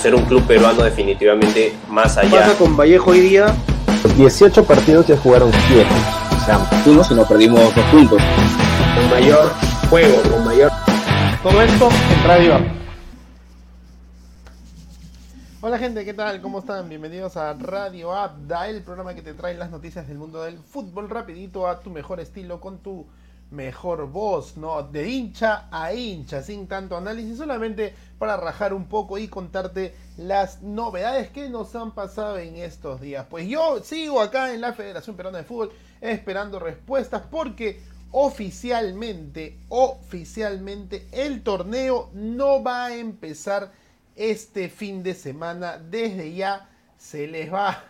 ser un club peruano definitivamente más allá. Pasa con Vallejo hoy día. 18 partidos ya jugaron 7. O sea, uno si no perdimos dos puntos. Con mayor juego, con mayor. Todo esto en Radio. Hola gente, ¿qué tal? ¿Cómo están? Bienvenidos a Radio Abda, el programa que te trae las noticias del mundo del fútbol rapidito a tu mejor estilo con tu mejor voz, ¿no? De hincha a hincha, sin tanto análisis, solamente para rajar un poco y contarte las novedades que nos han pasado en estos días. Pues yo sigo acá en la Federación Peruana de Fútbol esperando respuestas porque oficialmente, oficialmente el torneo no va a empezar este fin de semana. Desde ya se les va,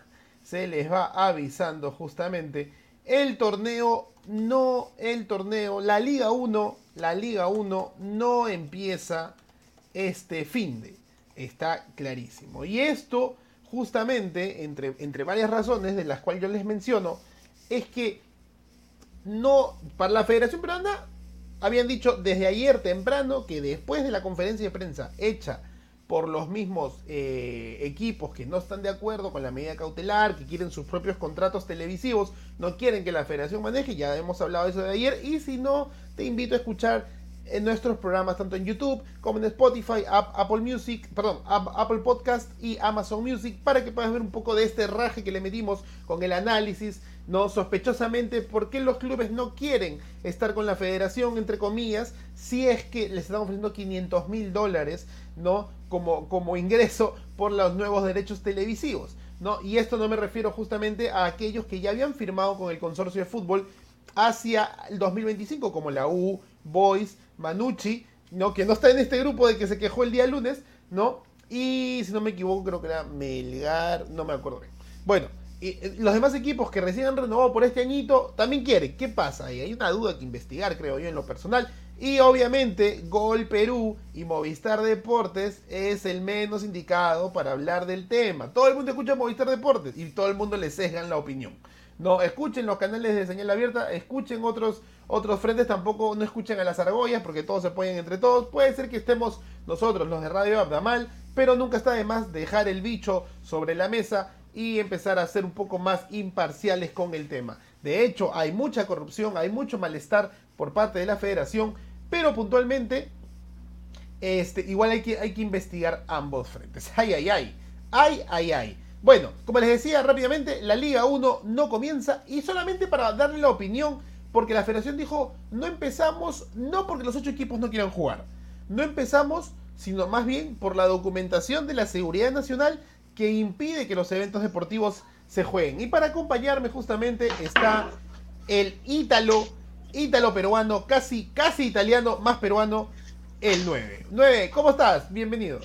se les va avisando justamente. El torneo no, el torneo, la Liga 1, la Liga 1 no empieza este fin de. Está clarísimo. Y esto, justamente, entre, entre varias razones de las cuales yo les menciono, es que no, para la Federación Peruana habían dicho desde ayer temprano que después de la conferencia de prensa hecha por los mismos eh, equipos que no están de acuerdo con la medida cautelar, que quieren sus propios contratos televisivos, no quieren que la federación maneje, ya hemos hablado de eso de ayer, y si no, te invito a escuchar en nuestros programas tanto en YouTube como en Spotify, Apple Music, perdón, Apple Podcast y Amazon Music para que puedas ver un poco de este raje que le metimos con el análisis, no sospechosamente por qué los clubes no quieren estar con la federación, entre comillas, si es que les están ofreciendo 500 mil dólares, ¿no? Como, como ingreso por los nuevos derechos televisivos. ¿no? Y esto no me refiero justamente a aquellos que ya habían firmado con el consorcio de fútbol hacia el 2025, como la U, Boys, Manucci, ¿no? Que no está en este grupo de que se quejó el día lunes, ¿no? Y si no me equivoco, creo que era Melgar, no me acuerdo bien. Bueno, los demás equipos que recién han renovado por este añito también quieren. ¿Qué pasa? Y hay una duda que investigar, creo yo, en lo personal. Y obviamente, Gol Perú y Movistar Deportes es el menos indicado para hablar del tema. Todo el mundo escucha Movistar Deportes y todo el mundo le sesgan la opinión. No, escuchen los canales de señal abierta, escuchen otros, otros frentes, tampoco no escuchen a las argollas porque todos se apoyan entre todos. Puede ser que estemos nosotros, los de Radio Abda, mal, pero nunca está de más dejar el bicho sobre la mesa y empezar a ser un poco más imparciales con el tema. De hecho, hay mucha corrupción, hay mucho malestar por parte de la federación, pero puntualmente, este, igual hay que, hay que investigar ambos frentes. Ay, ay, ay, ay, ay, ay. Bueno, como les decía rápidamente, la Liga 1 no comienza y solamente para darle la opinión, porque la federación dijo, no empezamos, no porque los ocho equipos no quieran jugar, no empezamos, sino más bien por la documentación de la seguridad nacional que impide que los eventos deportivos se jueguen. Y para acompañarme justamente está el ítalo, ítalo peruano, casi, casi italiano, más peruano, el 9. 9, ¿cómo estás? Bienvenido.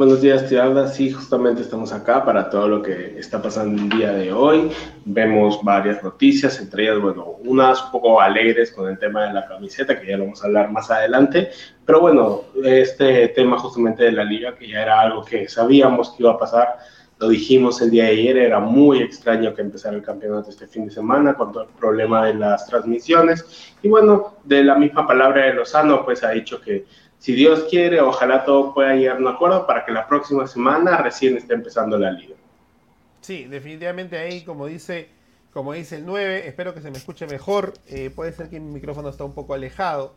Buenos días, Tiarda. Sí, justamente estamos acá para todo lo que está pasando el día de hoy. Vemos varias noticias, entre ellas, bueno, unas un poco alegres con el tema de la camiseta, que ya lo vamos a hablar más adelante. Pero bueno, este tema justamente de la liga, que ya era algo que sabíamos que iba a pasar, lo dijimos el día de ayer, era muy extraño que empezara el campeonato este fin de semana con todo el problema de las transmisiones. Y bueno, de la misma palabra de Lozano, pues ha dicho que si Dios quiere, ojalá todo pueda llegar a un acuerdo para que la próxima semana recién esté empezando la liga. Sí, definitivamente ahí, como dice, como dice el 9, espero que se me escuche mejor. Eh, puede ser que mi micrófono está un poco alejado.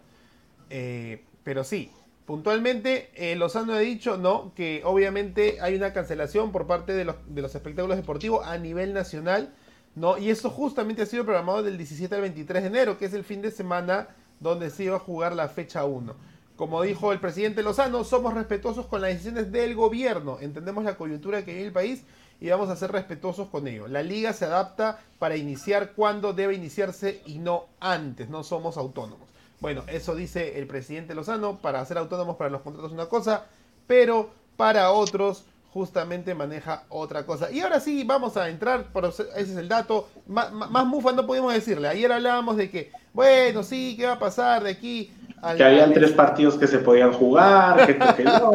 Eh, pero sí, puntualmente, eh, Lozano ha dicho, ¿no? Que obviamente hay una cancelación por parte de los, de los espectáculos deportivos a nivel nacional, ¿no? Y eso justamente ha sido programado del 17 al 23 de enero, que es el fin de semana donde se iba a jugar la fecha 1. Como dijo el presidente Lozano, somos respetuosos con las decisiones del gobierno, entendemos la coyuntura que vive el país y vamos a ser respetuosos con ello. La liga se adapta para iniciar cuando debe iniciarse y no antes, no somos autónomos. Bueno, eso dice el presidente Lozano, para ser autónomos para los contratos es una cosa, pero para otros justamente maneja otra cosa. Y ahora sí, vamos a entrar, ese es el dato, más, más mufa no podemos decirle. Ayer hablábamos de que, bueno, sí, ¿qué va a pasar de aquí? Que habían tres partidos que se podían jugar, que, no.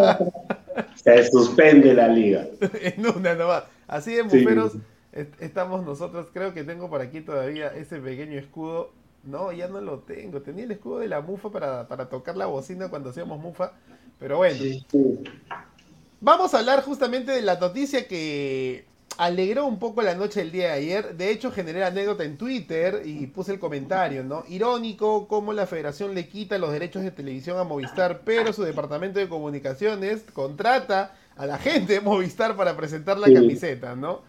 se suspende la liga. en una nomás. Así de muferos estamos nosotros. Creo que tengo por aquí todavía ese pequeño escudo. No, ya no lo tengo. Tenía el escudo de la mufa para, tocar la bocina cuando hacíamos mufa. Pero bueno. Vamos a hablar justamente de la noticia que alegró un poco la noche del día de ayer. De hecho, generé anécdota en Twitter y puse el comentario, ¿no? Irónico cómo la federación le quita los derechos de televisión a Movistar, pero su departamento de comunicaciones contrata a la gente de Movistar para presentar la Sí. camiseta, ¿no?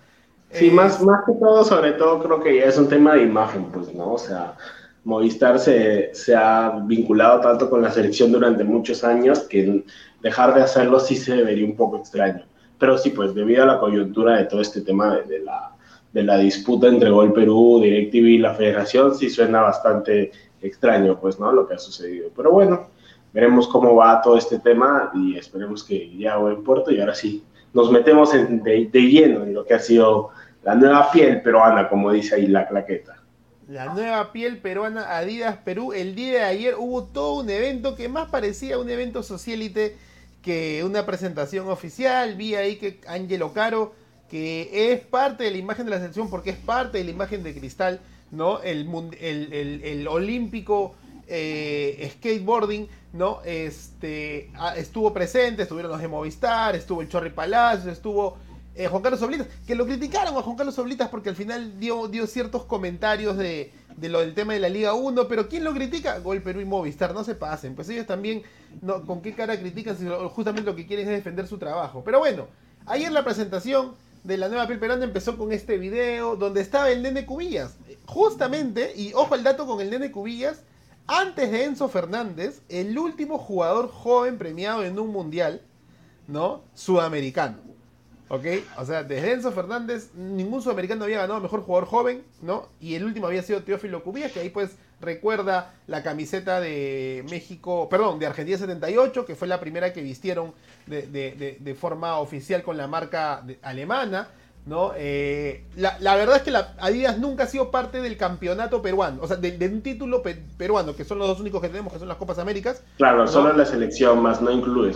Sí, Eh, más, más que todo, sobre todo, creo que ya es un tema de imagen, pues, ¿no? O sea, Movistar se, se ha vinculado tanto con la selección durante muchos años que dejar de hacerlo sí se vería un poco extraño. Pero sí, pues, debido a la coyuntura de todo este tema de, la, de la disputa entre Gol Perú, DirecTV y la Federación, sí suena bastante extraño, pues, ¿no? Lo que ha sucedido. Pero bueno, veremos cómo va todo este tema y esperemos que ya buen puerto y ahora sí nos metemos de, lleno en lo que ha sido la nueva piel peruana, como dice ahí la claqueta. La nueva piel peruana Adidas Perú. El día de ayer hubo todo un evento que más parecía un evento socialite que una presentación oficial. Vi ahí que Angelo Caro, que es parte de la imagen de la selección porque es parte de la imagen de Cristal, ¿no? El, el, el- olímpico eh, skateboarding, ¿no? Este, ah, estuvo presente, estuvieron los de Movistar, estuvo el Chorri Palacios, estuvo eh, Juan Carlos Oblitas, que lo criticaron a Juan Carlos Oblitas porque al final dio, dio ciertos comentarios de, de lo del tema de la Liga 1, pero ¿quién lo critica? Gol Perú y Movistar, no se pasen, pues ellos también, no, ¿con qué cara critican si justamente lo que quieren es defender su trabajo? Pero bueno, ayer la presentación de la nueva piel peruana empezó con este video donde estaba el nene Cubillas, justamente, y ojo el dato con el nene Cubillas, antes de Enzo Fernández, el último jugador joven premiado en un mundial, ¿no? Sudamericano. ¿Ok? O sea, desde Enzo Fernández, ningún sudamericano había ganado mejor jugador joven, ¿no? Y el último había sido Teófilo Cubillas, que ahí pues recuerda la camiseta de México, perdón, de Argentina 78, que fue la primera que vistieron de, de- de- de forma oficial con la marca alemana, ¿no? Eh, la, la verdad es que la Adidas nunca ha sido parte del campeonato peruano, o sea, de, un título pe- peruano, que son los dos únicos que tenemos, que son las Copas Américas, Claro, No. solo la selección más no incluye.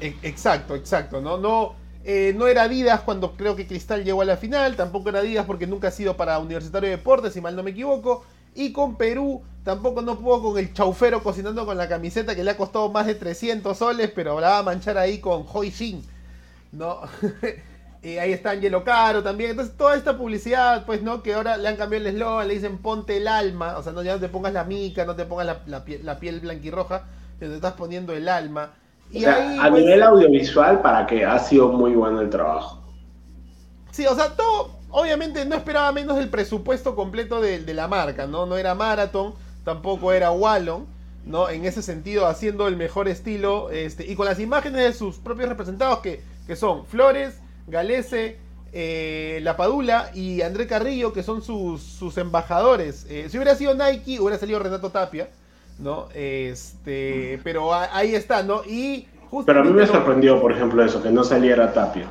Exacto, exacto, ¿no? No, eh, no era Adidas cuando creo que Cristal llegó a la final, tampoco era Adidas porque nunca ha sido para Universitario de Deportes, si mal no me equivoco. Y con Perú tampoco no pudo con el chaufero cocinando con la camiseta que le ha costado más de 300 soles, pero la va a manchar ahí con Hoi Shin, ¿no? y ahí está Angelo Caro también. Entonces, toda esta publicidad, pues, ¿no? Que ahora le han cambiado el eslogan, le dicen ponte el alma, o sea, no ya no te pongas la mica, no te pongas la, la la piel blanquirroja, te estás poniendo el alma. O sea, ahí, a pues, nivel audiovisual, para que ha sido muy bueno el trabajo. Sí, o sea, todo, obviamente no esperaba menos del presupuesto completo de, de la marca, ¿no? No era Marathon, tampoco era Wallon, ¿no? En ese sentido, haciendo el mejor estilo, este, y con las imágenes de sus propios representados, que, que son Flores, Galese, eh, La Padula y André Carrillo, que son sus, sus embajadores. Eh, si hubiera sido Nike, hubiera salido Renato Tapia, ¿no? Este, pero ahí está, ¿no? Y Pero a mí me lo- sorprendió, por ejemplo, eso, que no saliera Tapia.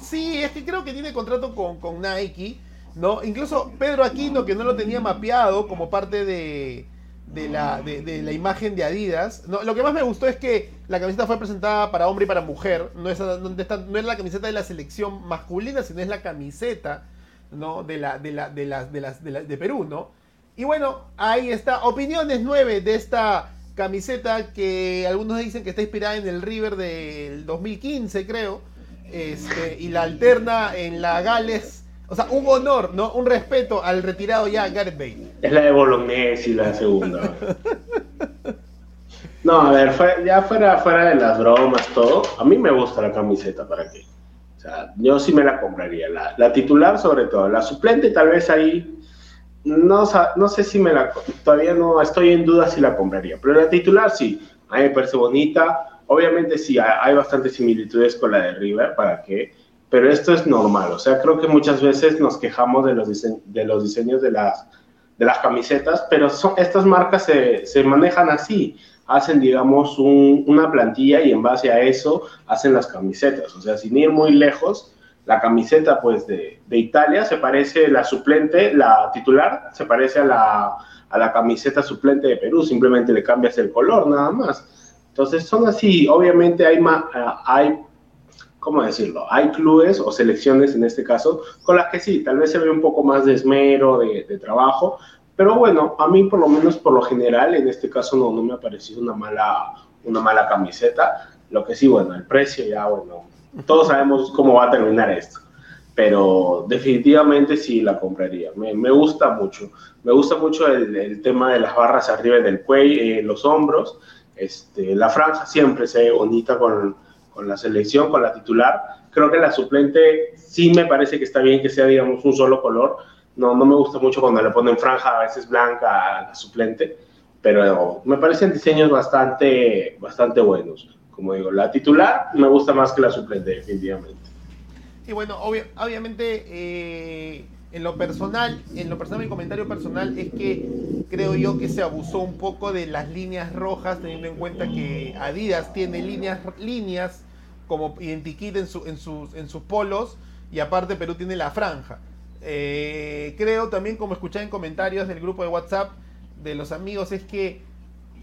Sí, es que creo que tiene contrato con, con Nike, ¿no? Incluso Pedro Aquino, que no lo tenía mapeado como parte de, de, la, de, de la imagen de Adidas. No, lo que más me gustó es que la camiseta fue presentada para hombre y para mujer. No es, no está- no es la camiseta de la selección masculina, sino es la camiseta, ¿no? De, la, de, la, de, las, de, las, de, la- de Perú, ¿no? Y bueno, ahí está. Opiniones 9 de esta camiseta que algunos dicen que está inspirada en el River del 2015, creo. Este, y la alterna en la Gales. O sea, un honor, ¿no? Un respeto al retirado ya Gareth Bale. Es la de Bolognesi, la segunda. No, a ver, ya fuera, fuera de las bromas, todo, a mí me gusta la camiseta, ¿para qué? O sea, yo sí me la compraría. La titular, sobre todo. La suplente, tal vez ahí, no, no sé si me la, todavía no estoy en duda si la compraría, pero la titular sí, a mí me parece bonita. Obviamente sí, hay, bastantes similitudes con la de River, ¿para qué? Pero esto es normal, o sea, creo que muchas veces nos quejamos de los, dise- de los diseños de las, de las camisetas, pero son, estas marcas se, se manejan así, hacen, digamos, un- una plantilla y en base a eso hacen las camisetas, o sea, sin ir muy lejos, la camiseta, pues, de, de Italia se parece, la suplente, la titular, se parece a la, a la camiseta suplente de Perú, simplemente le cambias el color, nada más. Entonces, son así, obviamente hay, ma- ah, hay ¿cómo decirlo? Hay clubes o selecciones en este caso con las que sí, tal vez se ve un poco más de esmero, de, de trabajo, pero bueno, a mí por lo menos por lo general en este caso no, no me ha parecido una mala, una mala camiseta. Lo que sí, bueno, el precio ya, bueno, todos sabemos cómo va a terminar esto, pero definitivamente sí la compraría. Me, gusta mucho, me gusta mucho el, el, tema de las barras arriba del cuello, eh, los hombros, este, la franja siempre se ve bonita con, con la selección, con la titular. Creo que la suplente sí me parece que está bien que sea, digamos, un solo color. No, no me gusta mucho cuando le ponen franja, a veces blanca a la suplente, pero me parecen diseños bastante, bastante buenos. Como digo, la titular me gusta más que la suplente, definitivamente. Y bueno, obviamente, eh, en lo personal, en lo personal, mi comentario personal es que creo yo que se abusó un poco de las líneas rojas, teniendo en cuenta que Adidas tiene líneas, líneas como identikit en, su, en, sus, en sus polos y aparte Perú tiene la franja. Eh, creo también, como escuché en comentarios del grupo de WhatsApp de los amigos, es que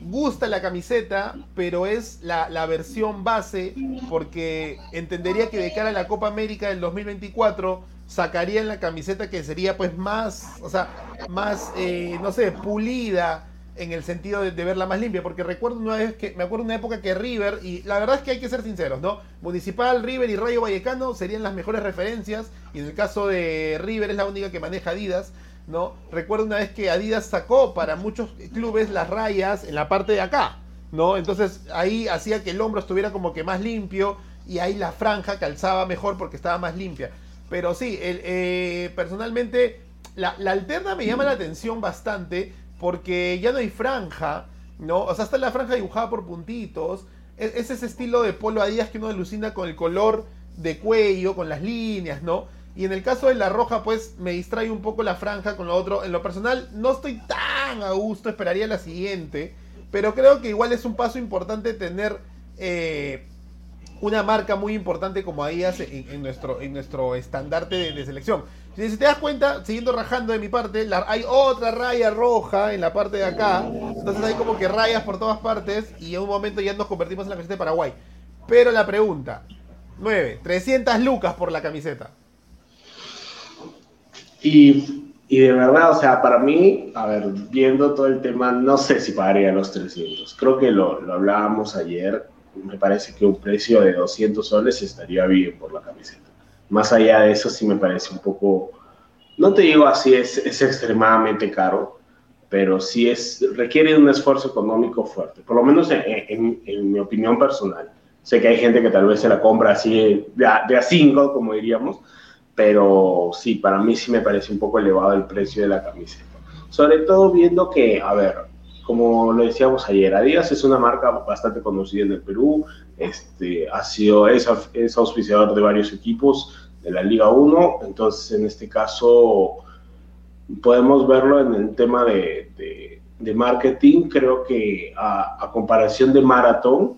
gusta la camiseta, pero es la, la, versión base, porque entendería que de cara a la Copa América del 2024 sacarían la camiseta que sería pues más, o sea, más, eh, no sé, pulida en el sentido de, de, verla más limpia, porque recuerdo una vez que, me acuerdo una época que River, y la verdad es que hay que ser sinceros, ¿no? Municipal, River y Rayo Vallecano serían las mejores referencias, y en el caso de River es la única que maneja Adidas, ¿no? Recuerdo una vez que Adidas sacó para muchos clubes las rayas en la parte de acá, ¿no? Entonces ahí hacía que el hombro estuviera como que más limpio, y ahí la franja calzaba mejor porque estaba más limpia. Pero sí, eh, personalmente la, la, alterna me llama la atención bastante porque ya no hay franja, ¿no? O sea, está la franja dibujada por puntitos. Es, es ese estilo de polo Adidas que uno alucina con el color de cuello, con las líneas, ¿no? Y en el caso de la roja, pues me distrae un poco la franja con lo otro. En lo personal, no estoy tan a gusto, esperaría la siguiente. Pero creo que igual es un paso importante tener eh, una marca muy importante como Adidas en, en, nuestro, en nuestro estandarte de, selección. Si te das cuenta, siguiendo rajando de mi parte, hay otra raya roja en la parte de acá. Entonces hay como que rayas por todas partes y en un momento ya nos convertimos en la camiseta de Paraguay. Pero la pregunta, 9, 300 lucas por la camiseta. Y, y, de verdad, o sea, para mí, a ver, viendo todo el tema, no sé si pagaría los 300. Creo que lo, lo hablábamos ayer. Me parece que un precio de 200 soles estaría bien por la camiseta. Más allá de eso, sí me parece un poco, no te digo así, es, es extremadamente caro, pero sí es, requiere un esfuerzo económico fuerte, por lo menos en, en, en mi opinión personal. Sé que hay gente que tal vez se la compra así de a, de a cinco, como diríamos, pero sí, para mí sí me parece un poco elevado el precio de la camiseta. Sobre todo viendo que, a ver, como lo decíamos ayer, Adidas es una marca bastante conocida en el Perú, este, ha sido, es, es auspiciador de varios equipos de la Liga 1, entonces en este caso podemos verlo en el tema de, de, de marketing, creo que a, a, comparación de Marathon,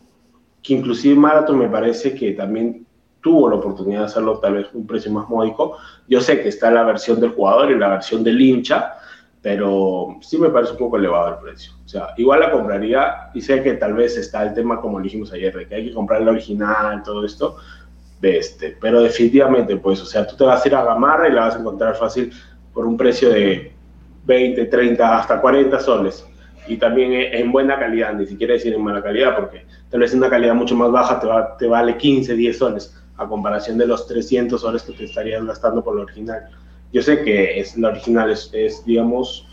que inclusive Marathon me parece que también tuvo la oportunidad de hacerlo tal vez un precio más módico, yo sé que está la versión del jugador y la versión del hincha, pero sí me parece un poco elevado el precio. O sea, igual la compraría y sé que tal vez está el tema, como dijimos ayer, de que hay que comprar la original, todo esto, de este, pero definitivamente, pues, o sea, tú te vas a ir a Gamarra y la vas a encontrar fácil por un precio de 20, 30, hasta 40 soles. Y también en buena calidad, ni siquiera decir en mala calidad, porque tal vez en una calidad mucho más baja te, va, te vale 15, 10 soles, a comparación de los 300 soles que te estarías gastando por la original. Yo sé que es, la original es, es, digamos,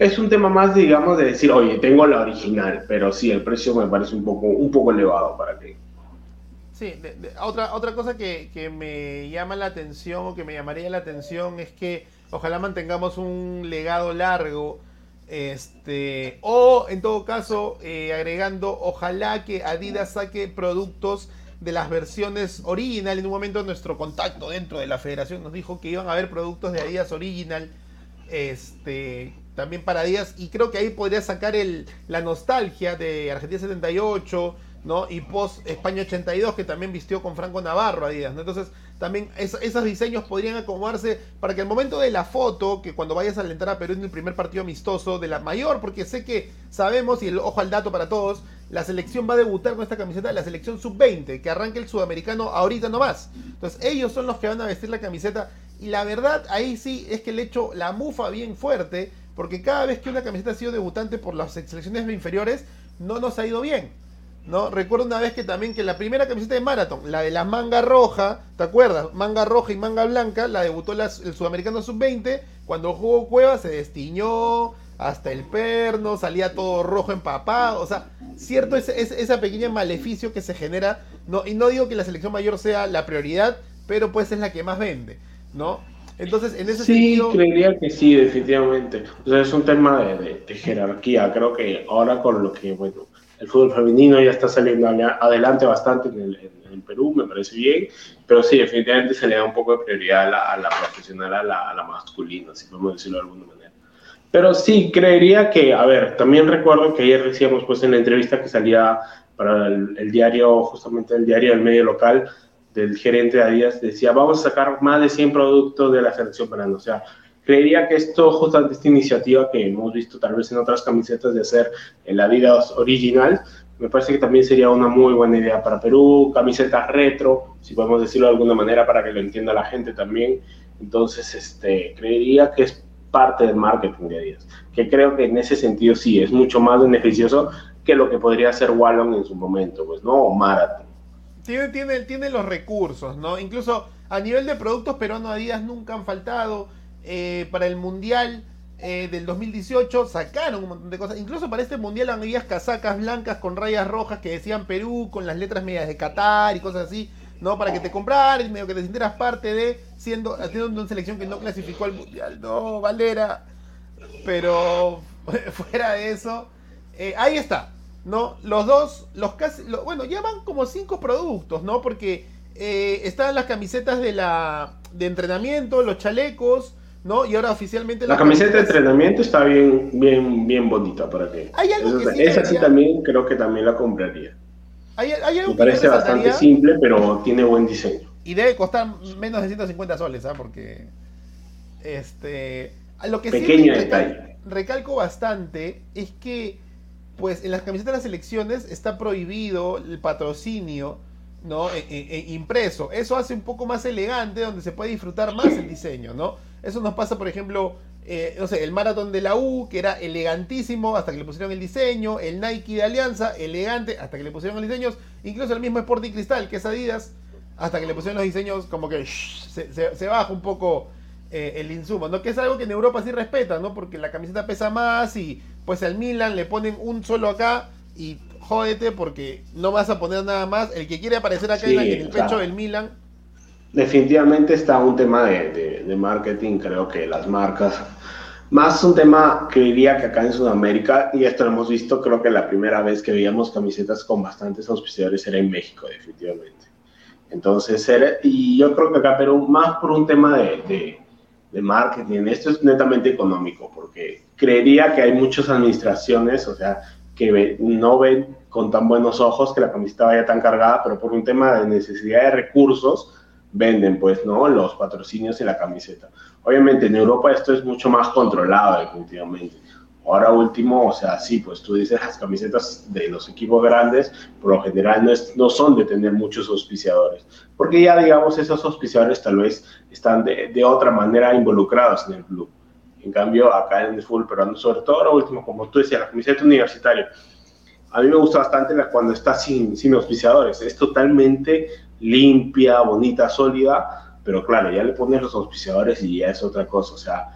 es un tema más, digamos, de decir, oye, tengo la original, pero sí, el precio me parece un poco, un poco elevado para que. Sí, otra, otra cosa que, que, me llama la atención o que me llamaría la atención es que ojalá mantengamos un legado largo. Este, o en todo caso, eh, agregando, ojalá que Adidas saque productos de las versiones original. En un momento nuestro contacto dentro de la federación nos dijo que iban a haber productos de Adidas original. Este, también para Adidas. Y creo que ahí podría sacar el, la nostalgia de Argentina 78, ¿no? Y post España 82, que también vistió con Franco Navarro Adidas, ¿no? Entonces, también es, esos diseños podrían acomodarse para que al momento de la foto, que cuando vayas a alentar a Perú en el primer partido amistoso de la mayor, porque sé que sabemos, y el ojo al dato para todos, la selección va a debutar con esta camiseta de la selección sub-20, que arranque el sudamericano ahorita nomás. Entonces, ellos son los que van a vestir la camiseta. Y la verdad, ahí sí es que le echo la mufa bien fuerte, porque cada vez que una camiseta ha sido debutante por las selecciones inferiores, no nos ha ido bien. ¿no? Recuerdo una vez que también que la primera camiseta de Marathon, la de la manga roja, ¿te acuerdas? Manga roja y manga blanca, la debutó el sudamericano sub-20, cuando jugó Cueva se destiñó hasta el perno, salía todo rojo empapado, o sea, cierto es, es- esa pequeña maleficio que se genera, no, y no digo que la selección mayor sea la prioridad, pero pues es la que más vende, ¿no? Entonces, en ese Sí, sentido... creería que sí, definitivamente. O sea, es un tema de, de- de jerarquía. Creo que ahora con lo que, bueno, el fútbol femenino ya está saliendo adelante bastante en el, en el Perú, me parece bien, pero sí, definitivamente se le da un poco de prioridad a la, a la profesional, a la, a la masculina, si podemos decirlo de alguna manera. Pero sí, creería que, a ver, también recuerdo que ayer decíamos pues en la entrevista que salía para el, diario, justamente el diario del medio local, del gerente de Adidas, decía, vamos a sacar más de 100 productos de la selección peruana. O sea, creería que esto, justamente esta iniciativa que hemos visto tal vez en otras camisetas de hacer el Adidas original, me parece que también sería una muy buena idea para Perú, camisetas retro, si podemos decirlo de alguna manera para que lo entienda la gente también. Entonces, este, creería que es parte del marketing de Adidas, que creo que en ese sentido sí, es mucho más beneficioso que lo que podría hacer Wallon en su momento, pues, ¿no? O Marathon. Tiene, tiene, tiene los recursos, ¿no? Incluso a nivel de productos peruanos Adidas nunca han faltado. Eh, para el Mundial eh, del 2018 sacaron un montón de cosas. Incluso para este Mundial había casacas blancas con rayas rojas que decían Perú, con las letras medias de Qatar y cosas así, ¿no? Para que te compraras, medio que te sintieras parte de, siendo, haciendo una selección que no clasificó al Mundial. No, Valera. Pero fuera de eso, eh, ahí está. ¿no? Los dos, los casi, lo- bueno, ya van como cinco productos, ¿no? Porque eh, están las camisetas de la de entrenamiento, los chalecos, ¿no? Y ahora oficialmente La camiseta de entrenamiento está bien, bien, bien bonita para que. Hay algo que esa, sí esa sí también creo que también la compraría. Hay, hay algo Me parece bastante simple, pero tiene buen diseño. y debe costar menos de 150 soles, ¿ah? Porque este lo que Pequeño sí recal- recalco bastante es que pues en las camisetas de las selecciones está prohibido el patrocinio ¿no? E- e- e- impreso. Eso hace un poco más elegante, donde se puede disfrutar más el diseño, ¿no? Eso nos pasa, por ejemplo, eh, no sé, el maratón de la U, que era elegantísimo hasta que le pusieron el diseño, el Nike de Alianza, elegante hasta que le pusieron los diseños, incluso el mismo Sporting Cristal, que es Adidas, hasta que le pusieron los diseños, como que shh, se, se- se baja un poco eh, el insumo, ¿no? Que es algo que en Europa sí respetan, ¿no? Porque la camiseta pesa más y pues al Milan le ponen un solo acá y jódete porque no vas a poner nada más. El que quiere aparecer acá en, la- Sí, en el pecho del Milan, Definitivamente está un tema de, de- marketing, creo que las marcas. Más un tema que diría que acá en Sudamérica, y esto lo hemos visto, creo que la primera vez que veíamos camisetas con bastantes auspiciadores era en México, definitivamente. Entonces, era- y yo creo que acá Perú, más por un tema de, de, de marketing, esto es netamente económico, porque creería que hay muchas administraciones, o sea, que no ven con tan buenos ojos que la camiseta vaya tan cargada, pero por un tema de necesidad de recursos, venden, pues, ¿no? Los patrocinios y la camiseta. Obviamente en Europa esto es mucho más controlado, definitivamente. Ahora último, o sea, sí, pues tú dices las camisetas de los equipos grandes, por lo general no, es- no son de tener muchos auspiciadores, porque ya, digamos, esos auspiciadores tal vez están de, de otra manera involucrados en el club. En cambio, acá en el fútbol peruano, sobre todo ahora último, como tú decías, la camiseta universitaria, a mí me gusta bastante la, cuando está sin, sin auspiciadores. Es totalmente limpia, bonita, sólida, pero claro, ya le pones los auspiciadores y ya es otra cosa. O sea,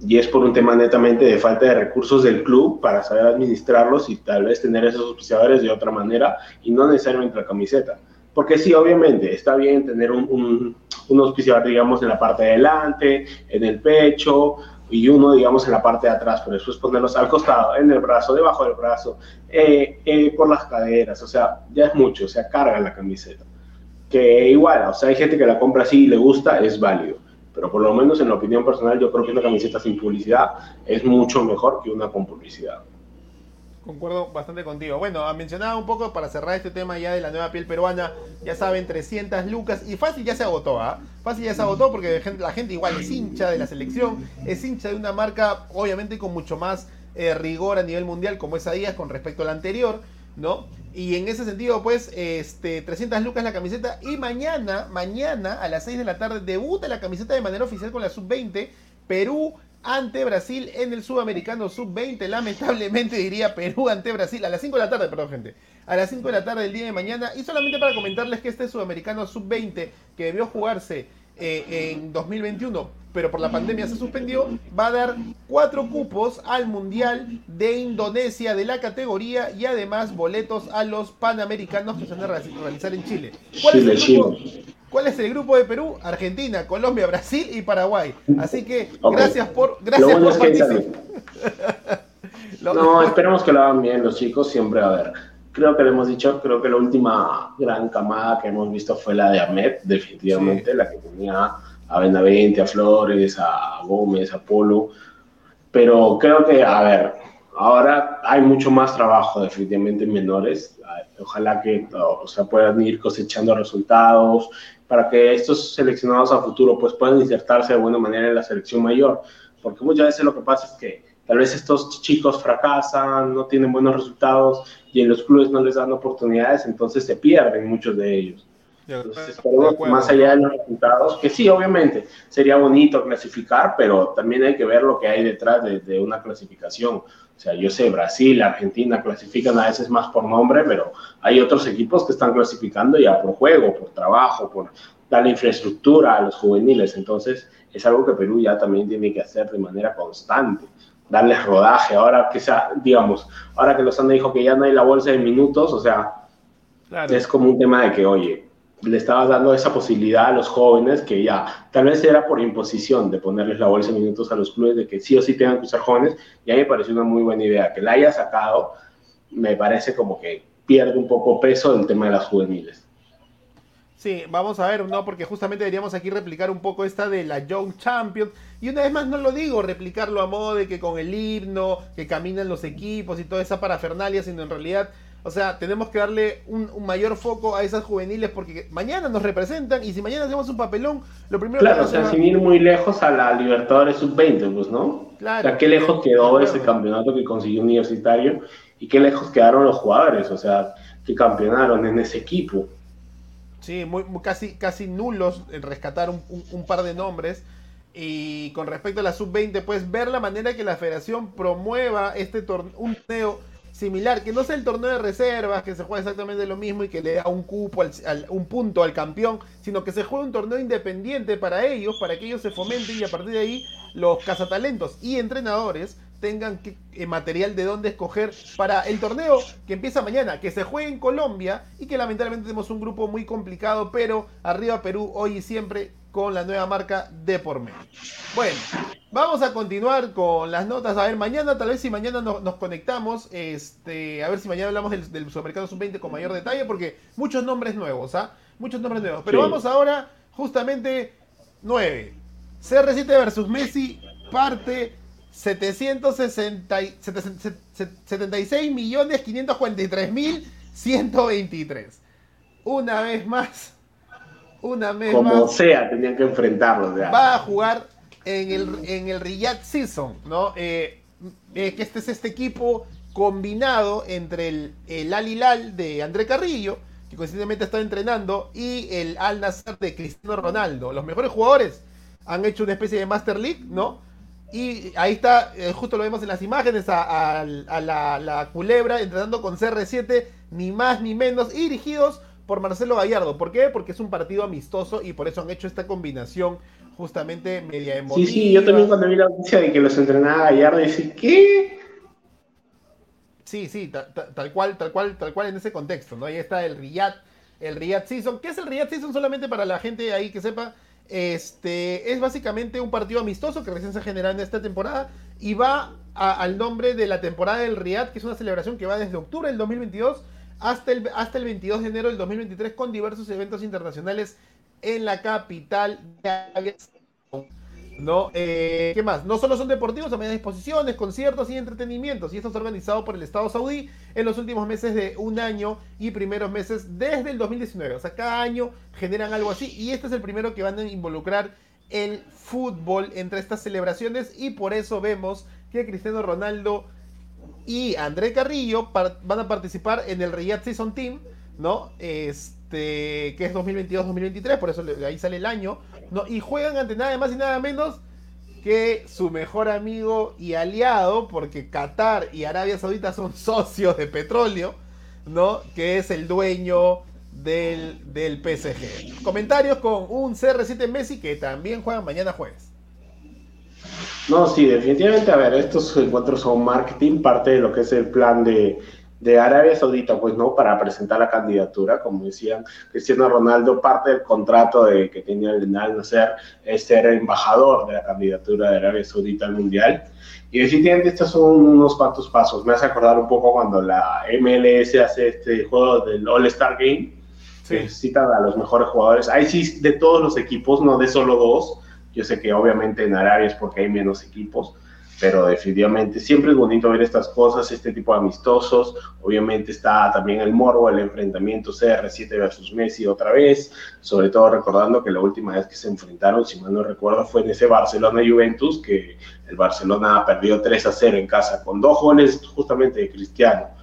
y es por un tema netamente de falta de recursos del club para saber administrarlos y tal vez tener esos auspiciadores de otra manera y no necesariamente la camiseta. Porque sí, obviamente, está bien tener un, un, un auspiciador, digamos, en la parte de adelante, en el pecho, y uno, digamos, en la parte de atrás, pero después ponerlos al costado, en el brazo, debajo del brazo, eh, eh, por las caderas, o sea, ya es mucho, o sea, carga la camiseta. Que igual, o sea, hay gente que la compra así y le gusta, es válido, pero por lo menos en la opinión personal yo creo que una camiseta sin publicidad es mucho mejor que una con publicidad. concuerdo bastante contigo. Bueno, mencionaba un poco para cerrar este tema ya de la nueva piel peruana, ya saben, 300 lucas y fácil ya se agotó, ¿ah? Fácil ya se agotó porque la gente igual es hincha de la selección, es hincha de una marca obviamente con mucho más eh, rigor a nivel mundial como es Adidas con respecto a la anterior, ¿no? Y en ese sentido, pues, este, 300 lucas la camiseta y mañana, mañana a las 6 de la tarde debuta la camiseta de manera oficial con la sub-20. Perú ante Brasil en el Sudamericano Sub-20. Lamentablemente diría Perú ante Brasil a las 5 de la tarde, perdón gente. A las 5 de la tarde del día de mañana. Y solamente para comentarles que este Sudamericano Sub-20 que debió jugarse eh, en 2021, pero por la pandemia se suspendió, va a dar cuatro cupos al Mundial de Indonesia de la categoría y además boletos a los Panamericanos que se van a realizar en Chile. ¿Cuál es el grupo? ¿Cuál es el grupo de Perú? Argentina, Colombia, Brasil y Paraguay. Así que gracias por, gracias por participar. no, esperemos que lo hagan bien los chicos, siempre a ver. Creo que lo hemos dicho, creo que la última gran camada que hemos visto fue la de Ahmed, definitivamente, la que tenía a Benavente, a Flores, a Gómez, a Polo. Pero creo que, a ver, ahora hay mucho más trabajo definitivamente en menores. Ojalá que o sea, puedan ir cosechando resultados, para que estos seleccionados a futuro pues puedan insertarse de buena manera en la selección mayor, porque muchas veces lo que pasa es que tal vez estos chicos fracasan, no tienen buenos resultados y en los clubes no les dan oportunidades, entonces se pierden muchos de ellos. Entonces, más allá de los resultados, que sí, obviamente, sería bonito clasificar, pero también hay que ver lo que hay detrás de, de, una clasificación. O sea, yo sé, Brasil, Argentina clasifican a veces más por nombre, pero hay otros equipos que están clasificando ya por juego, por trabajo, por darle infraestructura a los juveniles. Entonces, es algo que Perú ya también tiene que hacer de manera constante darles rodaje. Ahora que sea, digamos, ahora que los han dijo que ya no hay la bolsa de minutos, o sea, es como un tema de que, oye, le estabas dando esa posibilidad a los jóvenes que ya, tal vez era por imposición de ponerles la bolsa minutos a los clubes, de que sí o sí tengan que usar jóvenes, y a mí me pareció una muy buena idea. Que la haya sacado, me parece como que pierde un poco peso el tema de las juveniles. Sí, vamos a ver, ¿no? Porque justamente deberíamos aquí replicar un poco esta de la Young Champions. Y una vez más no lo digo, replicarlo a modo de que con el himno, que caminan los equipos y toda esa parafernalia, sino en realidad o sea, tenemos que darle un, mayor foco a esas juveniles porque mañana nos representan y si mañana hacemos un papelón, lo primero claro, que o sea, sin ir muy lejos a la Libertadores Sub-20, pues, ¿no? Claro. O sea, qué lejos quedó ese campeonato que consiguió Universitario y qué lejos quedaron los jugadores, o sea, que campeonaron en ese equipo. Sí, muy, casi, casi nulos en rescatar un, un par de nombres. Y con respecto a la sub-20, pues ver la manera que la federación promueva este torneo, un torneo similar, que no sea el torneo de reservas, que se juega exactamente lo mismo y que le da un cupo, al, un punto al campeón, sino que se juegue un torneo independiente para ellos, para que ellos se fomenten y a partir de ahí los cazatalentos y entrenadores tengan que, eh, material de dónde escoger para el torneo que empieza mañana, que se juegue en Colombia y que lamentablemente tenemos un grupo muy complicado, pero arriba Perú hoy y siempre con la nueva marca de por medio. Bueno, vamos a continuar con las notas. A ver, mañana, tal vez si mañana nos, conectamos, este, a ver si mañana hablamos del, del Supermercado Sub-20 con mayor detalle, porque muchos nombres nuevos, ¿ah? Muchos nombres nuevos. Pero vamos ahora, justamente, 9. CR7 versus Messi, parte 776 millones 543 mil 123. Una vez más una vez Como sea, tenían que enfrentarlo. Va a jugar en el, en el Riyadh Season, ¿no? Eh, eh, que este es este equipo combinado entre el, el Al Hilal de André Carrillo, que coincidentemente está entrenando, y el Al Nassr de Cristiano Ronaldo. Los mejores jugadores han hecho una especie de Master League, ¿no? Y ahí está, eh, justo lo vemos en las imágenes, a, la, la, culebra entrenando con CR7, ni más ni menos, y dirigidos por Marcelo Gallardo. ¿Por qué? Porque es un partido amistoso y por eso han hecho esta combinación justamente media emotiva. Sí, sí, yo también cuando vi la noticia de que los entrenaba Gallardo, dije, ¿qué? Sí, sí, tal, cual, tal cual, tal cual en ese contexto, ¿no? Ahí está el Riyadh, el Riyadh Season. ¿Qué es el Riyadh Season? Solamente para la gente ahí que sepa. Este es básicamente un partido amistoso que recién se genera en esta temporada y va al nombre de la temporada del Riyadh, que es una celebración que va desde octubre del 2022 hasta el, hasta el 22 de enero del 2023 con diversos eventos internacionales en la capital de ¿No? Eh, ¿Qué más? No solo son deportivos, también hay exposiciones, conciertos y entretenimientos. Y esto está organizado por el Estado saudí en los últimos meses de un año y primeros meses desde el 2019. O sea, cada año generan algo así. Y este es el primero que van a involucrar el fútbol entre estas celebraciones. Y por eso vemos que Cristiano Ronaldo y André Carrillo van a participar en el Riyadh Season Team, ¿no? Este, que es 2022-2023, por eso ahí sale el año, ¿no? Y juegan ante nada más y nada menos que su mejor amigo y aliado, porque Qatar y Arabia Saudita son socios de petróleo, ¿no? Que es el dueño del, del PSG. Comentarios con un CR7 Messi que también juegan mañana jueves. No, sí, definitivamente, a ver, estos encuentros son marketing, parte de lo que es el plan de, de Arabia Saudita, pues no, para presentar la candidatura, como decían, Cristiano Ronaldo, parte del contrato de, que tenía el Al Nasser es ser embajador de la candidatura de Arabia Saudita al Mundial. Y definitivamente estos son unos cuantos pasos. Me hace acordar un poco cuando la MLS hace este juego del All-Star Game, que citan a los mejores jugadores. Ahí sí, de todos los equipos, no de solo dos. Yo sé que obviamente en Arabia es porque hay menos equipos, pero definitivamente siempre es bonito ver estas cosas, este tipo de amistosos. Obviamente está también el morbo, el enfrentamiento CR7 versus Messi otra vez, sobre todo recordando que la última vez que se enfrentaron, si mal no recuerdo, fue en ese Barcelona-Juventus, que el Barcelona perdió 3 a 0 en casa con dos goles justamente de Cristiano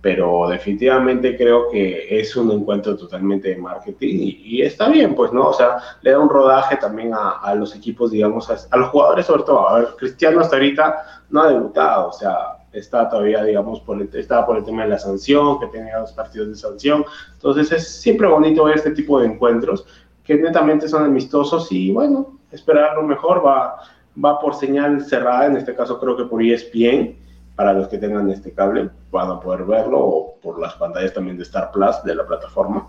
pero definitivamente creo que es un encuentro totalmente de marketing y, está bien, pues, ¿no? O sea, le da un rodaje también a, los equipos, digamos, a, los jugadores sobre todo. A ver, Cristiano hasta ahorita no ha debutado, o sea, está todavía, digamos, por el, por el tema de la sanción, que tenía dos partidos de sanción. Entonces es siempre bonito ver este tipo de encuentros que netamente son amistosos y, bueno, esperar lo mejor va, va por señal cerrada, en este caso creo que por ESPN para los que tengan este cable van a poder verlo o por las pantallas también de Star Plus de la plataforma.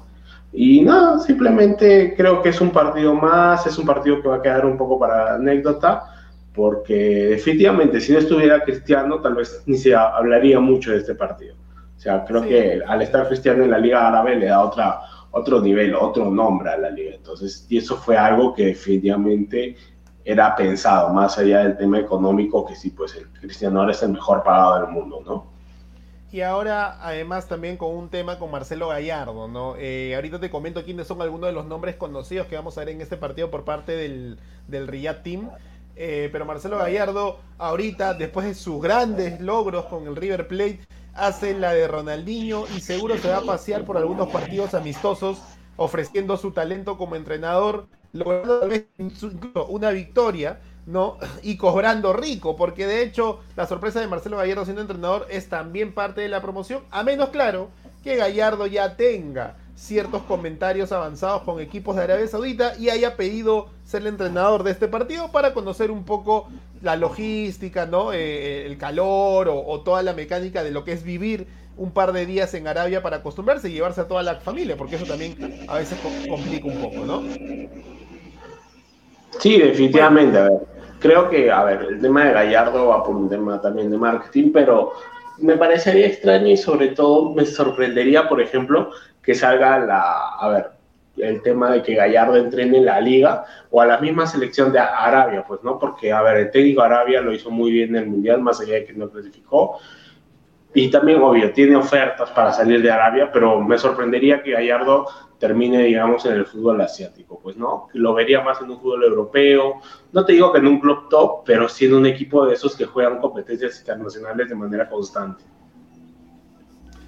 Y nada, simplemente creo que es un partido más, es un partido que va a quedar un poco para anécdota, porque definitivamente si no estuviera Cristiano tal vez ni se hablaría mucho de este partido. O sea, creo que al estar Cristiano en la Liga Árabe le da otra, otro nivel, otro nombre a la liga. Entonces, y eso fue algo que definitivamente era pensado, más allá del tema económico, que sí, pues el Cristiano ahora es el mejor pagado del mundo, ¿no? Y ahora, además, también con un tema con Marcelo Gallardo, ¿no? Eh, ahorita te comento quiénes son algunos de los nombres conocidos que vamos a ver en este partido por parte del, del Riyadh Team. Eh, pero Marcelo Gallardo, ahorita, después de sus grandes logros con el River Plate, hace la de Ronaldinho y seguro se va a pasear por algunos partidos amistosos, ofreciendo su talento como entrenador logrando tal vez una victoria, ¿no? Y cobrando rico, porque de hecho la sorpresa de Marcelo Gallardo siendo entrenador es también parte de la promoción, a menos claro que Gallardo ya tenga ciertos comentarios avanzados con equipos de Arabia Saudita y haya pedido ser el entrenador de este partido para conocer un poco la logística, ¿no? Eh, el calor o, o, toda la mecánica de lo que es vivir un par de días en Arabia para acostumbrarse y llevarse a toda la familia, porque eso también a veces complica un poco, ¿no? Sí, definitivamente. Creo que, a ver, el tema de Gallardo va por un tema también de marketing, pero me parecería extraño y sobre todo me sorprendería, por ejemplo, que salga la, a ver, el tema de que Gallardo entrene en la liga o a la misma selección de Arabia, pues, ¿no? Porque, a ver, el técnico Arabia lo hizo muy bien en el Mundial, más allá de que no clasificó. Y también, obvio, tiene ofertas para salir de Arabia, pero me sorprendería que Gallardo termine, digamos, en el fútbol asiático, pues no, lo vería más en un fútbol europeo, no te digo que en un club top, pero sí en un equipo de esos que juegan competencias internacionales de manera constante.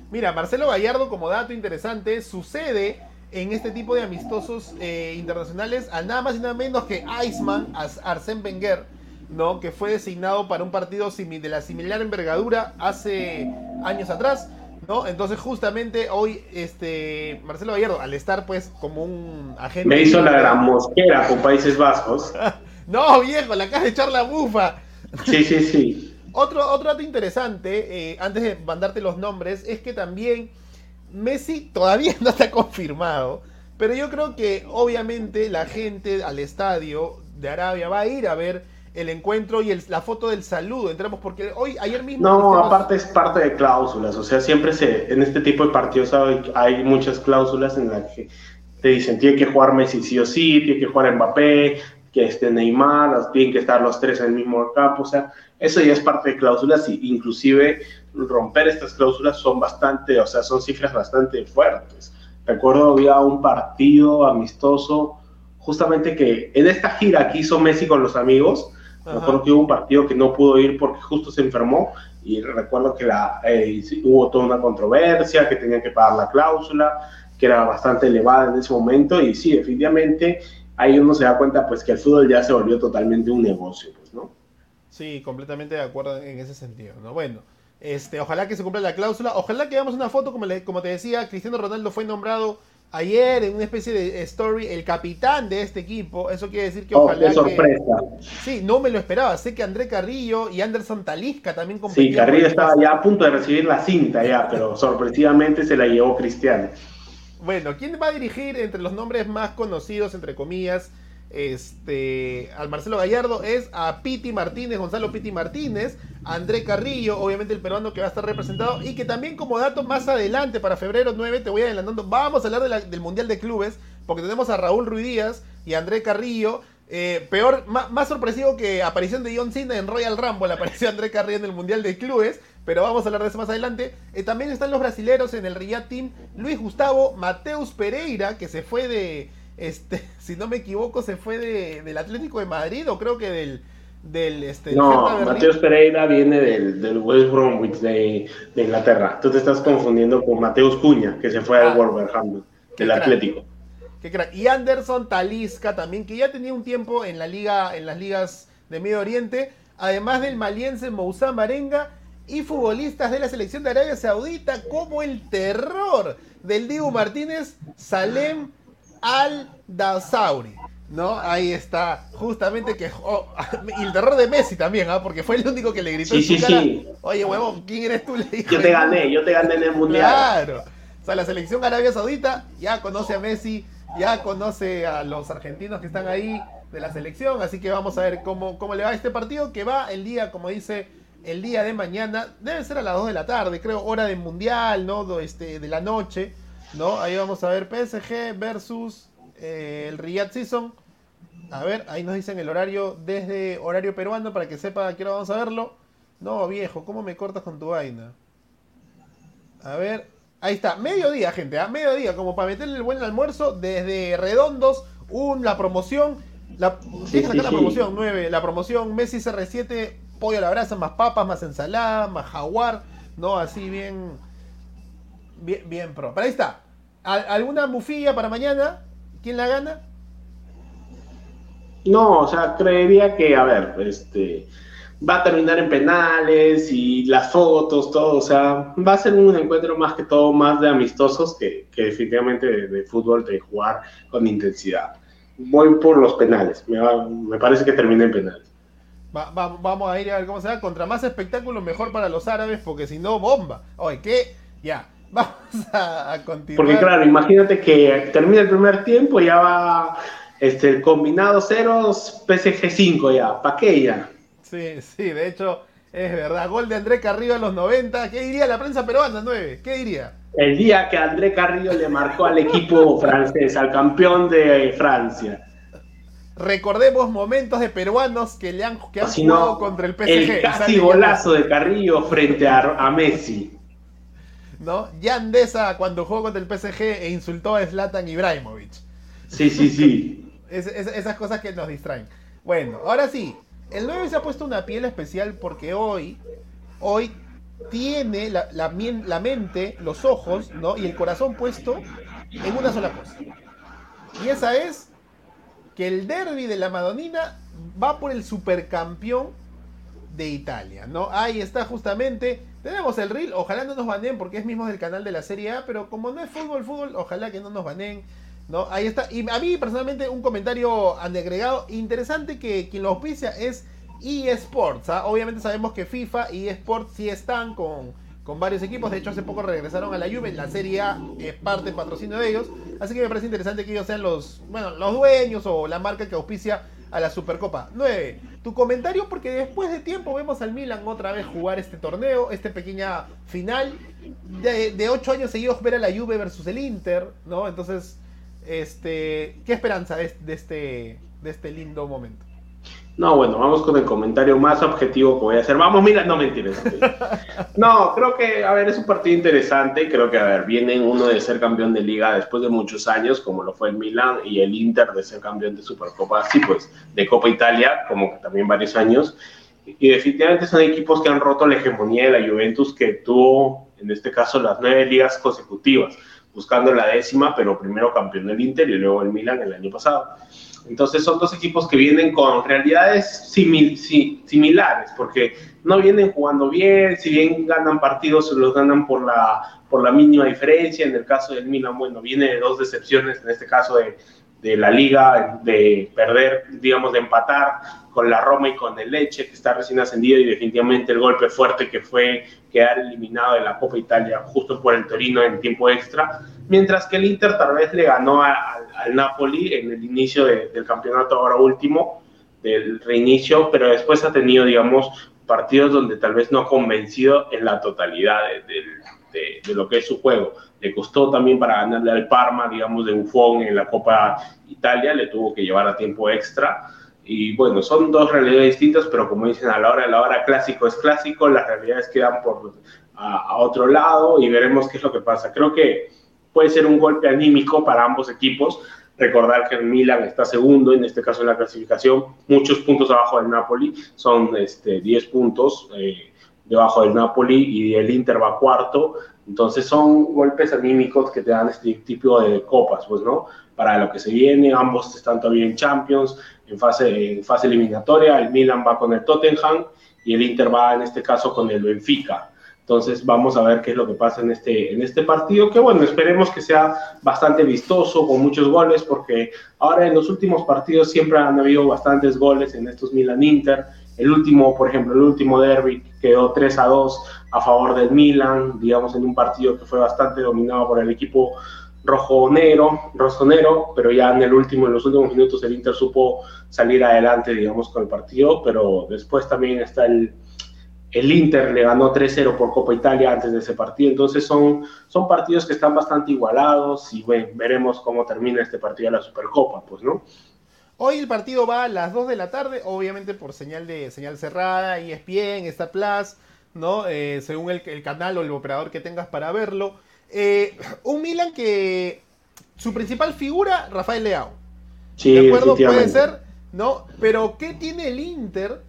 Mira, Marcelo Gallardo, como dato interesante, sucede en este tipo de amistosos eh, internacionales a nada más y nada menos que Iceman, Arsène Wenger, ¿no? que fue designado para un partido de la similar envergadura hace años atrás ¿no? Entonces justamente hoy este Marcelo Gallardo, al estar pues como un agente... Me hizo la gran mosquera con Países Vascos. no, viejo, la casa de echar la bufa. Sí, sí, sí. otro, otro dato interesante, eh, antes de mandarte los nombres, es que también Messi todavía no está confirmado, pero yo creo que obviamente la gente al estadio de Arabia va a ir a ver el encuentro y la foto del saludo. Entramos porque hoy, ayer mismo. No, aparte es parte de cláusulas. O sea, siempre se, en este tipo de partidos hay, muchas cláusulas en las que te dicen tiene que jugar Messi sí o sí, tiene que jugar Mbappé, que esté Neymar, tienen que estar los tres en el mismo campo. O sea, eso ya es parte de cláusulas y inclusive romper estas cláusulas son bastante, o sea, son cifras bastante fuertes. Recuerdo había un partido amistoso justamente que en esta gira que hizo Messi con los amigos, Recuerdo que hubo un partido que no pudo ir porque justo se enfermó y recuerdo que la, eh, hubo toda una controversia, que tenían que pagar la cláusula, que era bastante elevada en ese momento y sí, definitivamente ahí uno se da cuenta pues que el fútbol ya se volvió totalmente un negocio, pues, ¿no? Sí, completamente de acuerdo en ese sentido, ¿no? Bueno, este, ojalá que se cumpla la cláusula, ojalá que hagamos una foto, como, le- como te decía, Cristiano Ronaldo fue nombrado ayer en una especie de story el capitán de este equipo, eso quiere decir que Oh, ojalá qué que... sorpresa. Sí, no me lo esperaba, sé que André Carrillo y Anderson Talisca también Sí, competían por Carrillo estaba ya a punto de recibir la cinta ya, pero sorpresivamente se la llevó Cristiano. Bueno, ¿quién va a dirigir entre los nombres más conocidos, entre comillas, este, al Marcelo Gallardo? Es a Piti Martínez, Gonzalo Piti Martínez, André Carrillo, obviamente el peruano que va a estar representado, y que también como dato más adelante, para febrero 9, te voy adelantando, vamos a hablar de la- del Mundial de Clubes, porque tenemos a Raúl Ruiz Díaz y André Carrillo. eh, peor, más, sorpresivo que aparición de John Cena en Royal Rumble, apareció André Carrillo en el Mundial de Clubes, pero vamos a hablar de eso más adelante. Eh, también están los brasileros en el Riyadh Team, Luis Gustavo, Mateus Pereira, que se fue de, este, si no me equivoco, se fue de, del Atlético de Madrid, o creo que del, del, este, No. Mateus Pereira viene del, del West Bromwich de, de Inglaterra. Tú te estás confundiendo con Mateus Cuña, que se fue Ah. al Wolverhampton, del crack. Atlético. Qué crack. Y Anderson Talisca también, que ya tenía un tiempo en la liga, en las ligas de Medio Oriente, además del maliense Moussa Marenga y futbolistas de la selección de Arabia Saudita, como el terror del Dibu Martínez, Salem Al Dasauri. ¿No? Ahí está, justamente que. oh, y el terror de Messi también, ¿ah? Porque fue el único que le gritó Sí, en su sí, cara, sí. Oye, huevón, ¿quién eres tú? Le dijo Yo te gané, yo te gané en el Mundial. Claro. O sea, la selección Arabia Saudita ya conoce a Messi, ya conoce a los argentinos que están ahí de la selección, así que vamos a ver cómo, cómo le va a este partido, que va el día, como dice, el día de mañana, debe ser a las 2 de la tarde, creo, hora de mundial, ¿no? Este, de la noche, ¿no? Ahí vamos a ver PSG versus eh, el Riyadh Season. A ver, ahí nos dicen el horario desde horario peruano para que sepa a qué hora vamos a verlo. No, viejo, ¿cómo me cortas con tu vaina? A ver, ahí está, mediodía, gente, a mediodía, como para meterle el buen almuerzo, desde Redondos, un, la promoción, la, sí, la sí. promoción 9, la promoción Messi CR7, pollo a la brasa, más papas, más ensalada, más jaguar, ¿no? Así bien, bien, bien pro. Pero ahí está, ¿Al- ¿alguna bufilla para mañana? ¿Quién la gana? No, o sea, creería que, a ver, este, va a terminar en penales y las fotos, todo, o sea, va a ser un encuentro más que todo más de amistosos que, que definitivamente de, de fútbol, de jugar con intensidad. Voy por los penales, me, va- me parece que termina en penales. Va- va- vamos a ir a ver cómo se da. Contra más espectáculo, mejor para los árabes, porque si no, bomba. Oye, ¿qué? Ya, vamos a, a continuar. Porque claro, imagínate que termina el primer tiempo y ya va este, el combinado ceros PSG 5 ya, ¿para qué ya? Sí, sí, de hecho, es verdad. Gol de André Carrillo a los 90. ¿Qué diría la prensa peruana, 9? ¿Qué diría? El día que André Carrillo le marcó al equipo francés, al campeón de Francia. Recordemos momentos de peruanos que le han, que han si jugado no, contra el PSG. el casi golazo de Carrillo frente a, a Messi. ¿No? Yandesa cuando jugó contra el PSG e insultó a Zlatan Ibrahimovic. Sí, sí, sí. Es- es- esas cosas que nos distraen. Bueno, ahora sí, el 9 se ha puesto una piel especial porque hoy, hoy tiene la, la la mente, los ojos, ¿no? Y el corazón puesto en una sola cosa. Y esa es que el derby de la Madonina va por el supercampeón de Italia, ¿no? Ahí está justamente. Tenemos el reel, ojalá no nos baneen porque es mismo del canal de la Serie A, pero como no es fútbol, fútbol, ojalá que no nos baneen, ¿no? Ahí está. Y a mí personalmente un comentario agregado interesante que quien lo auspicia es eSports, ¿ah? Obviamente sabemos que FIFA y eSports sí están con, con varios equipos, de hecho hace poco regresaron a la Juve, la Serie A es parte patrocinio de ellos, así que me parece interesante que ellos sean los, bueno, los dueños o la marca que auspicia a la Supercopa. 9. Tu comentario porque después de tiempo vemos al Milan otra vez jugar este torneo, esta pequeña final. De, 8 años seguidos ver a la Juve versus el Inter, ¿no? Entonces, este, ¿qué esperanza de, de este, de este lindo momento? No, bueno, vamos con el comentario más objetivo que voy a hacer. Vamos, mira, no mentiras. No, creo que, a ver, es un partido interesante. Creo que, a ver, viene uno de ser campeón de liga después de muchos años, como lo fue el Milan, y el Inter de ser campeón de Supercopa, sí, pues, de Copa Italia, como que también varios años. Y definitivamente son equipos que han roto la hegemonía de la Juventus que tuvo, en este caso, las nueve ligas consecutivas. buscando la décima, pero primero campeón del Inter y luego el Milan el año pasado. Entonces son dos equipos que vienen con realidades similares, porque no vienen jugando bien, si bien ganan partidos, se los ganan por la, por la mínima diferencia. En el caso del Milan, bueno, viene de dos decepciones, en este caso de, de la liga, de perder, digamos, de empatar con la Roma y con el Leche, que está recién ascendido, y definitivamente el golpe fuerte que fue quedar eliminado de la Copa Italia justo por el Torino en tiempo extra, mientras que el Inter tal vez le ganó al Napoli en el inicio del campeonato ahora último, del reinicio, pero después ha tenido, digamos, partidos donde tal vez no ha convencido en la totalidad de, de, lo que es su juego. Le costó también para ganarle al Parma, digamos, de Buffon en la Copa Italia, le tuvo que llevar a tiempo extra. Y bueno, son dos realidades distintas, pero como dicen, a la hora de la hora clásico es clásico, las realidades quedan por a, otro lado y veremos qué es lo que pasa. Creo que puede ser un golpe anímico para ambos equipos. Recordar que el Milan está segundo, en este caso en la clasificación, muchos puntos abajo del Napoli, son este, 10 puntos eh, debajo del Napoli y el Inter va cuarto. Entonces son golpes anímicos que te dan este tipo de copas, pues, ¿no? Para lo que se viene, ambos están todavía en Champions, en fase, en fase eliminatoria. El Milan va con el Tottenham y el Inter va en este caso con el Benfica. Entonces vamos a ver qué es lo que pasa en este, en este partido, que bueno, esperemos que sea bastante vistoso, con muchos goles, porque ahora en los últimos partidos siempre han habido bastantes goles en estos Milan-Inter. El último, por ejemplo, el último derby quedó 3 a 2 a favor del Milan, digamos en un partido que fue bastante dominado por el equipo rojo-negro, rosonero, pero ya en el último, en los últimos minutos el Inter supo salir adelante, digamos, con el partido, pero después también está el, el Inter le ganó 3-0 por Copa Italia antes de ese partido, entonces son, son partidos que están bastante igualados y bueno, veremos cómo termina este partido de la Supercopa, pues, ¿no? Hoy el partido va a las 2 de la tarde, obviamente por señal de señal cerrada, ESPN, Star Plus, ¿no? Eh, según el, el canal o el operador que tengas para verlo. Eh, un Milan que su principal figura, Rafael Leao. Sí, de acuerdo, puede ser, ¿no? Pero ¿qué tiene el Inter?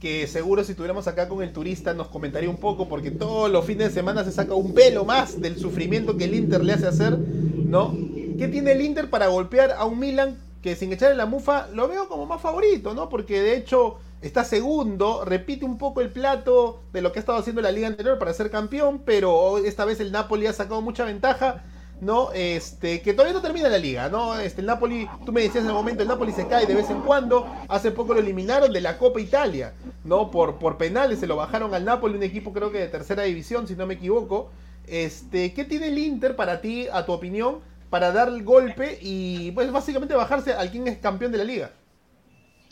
Que seguro si estuviéramos acá con el turista nos comentaría un poco, porque todos los fines de semana se saca un pelo más del sufrimiento que el Inter le hace hacer, ¿no? ¿Qué tiene el Inter para golpear a un Milan que sin echarle la mufa lo veo como más favorito, ¿no? Porque de hecho está segundo, repite un poco el plato de lo que ha estado haciendo la liga anterior para ser campeón, pero esta vez el Napoli ha sacado mucha ventaja, ¿no? Este, que todavía no termina la liga, ¿no? Este, el Napoli, tú me decías en el momento, el Napoli se cae de vez en cuando, hace poco lo eliminaron de la Copa Italia, ¿no? Por, por penales se lo bajaron al Napoli, un equipo creo que de tercera división, si no me equivoco. Este, ¿qué tiene el Inter para ti, a tu opinión, para dar el golpe y pues básicamente bajarse al quien es campeón de la liga?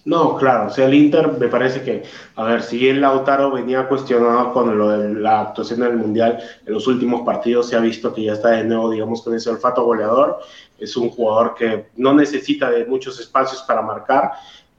No, claro, o sea, el Inter me parece que, a ver, si bien Lautaro venía cuestionado con lo de la actuación del Mundial, en los últimos partidos se ha visto que ya está de nuevo, digamos, con ese olfato goleador, es un jugador que no necesita de muchos espacios para marcar,